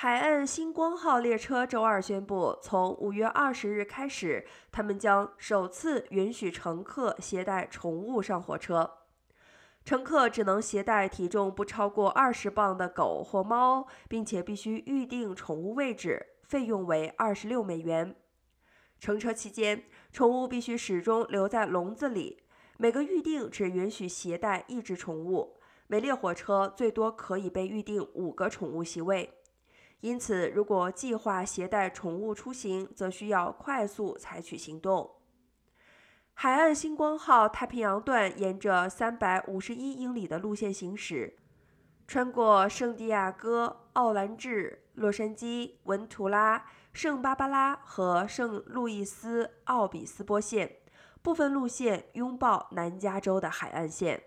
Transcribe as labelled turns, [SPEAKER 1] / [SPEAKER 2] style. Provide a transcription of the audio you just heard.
[SPEAKER 1] 海岸星光号列车周二宣布，从五月二十日开始，他们将首次允许乘客携带宠物上火车。乘客只能携带体重不超过二十磅的狗或猫，并且必须预定宠物位置，费用为二十六美元。乘车期间，宠物必须始终留在笼子里。每个预定只允许携带一只宠物，每列火车最多可以被预定五个宠物席位。因此，如果计划携带宠物出行，则需要快速采取行动。海岸星光号太平洋段沿着三百五十一英里的路线行驶，穿过圣地亚哥、奥兰治、洛杉矶、文图拉、圣巴巴拉和圣路易斯奥比斯波线，部分路线拥抱南加州的海岸线。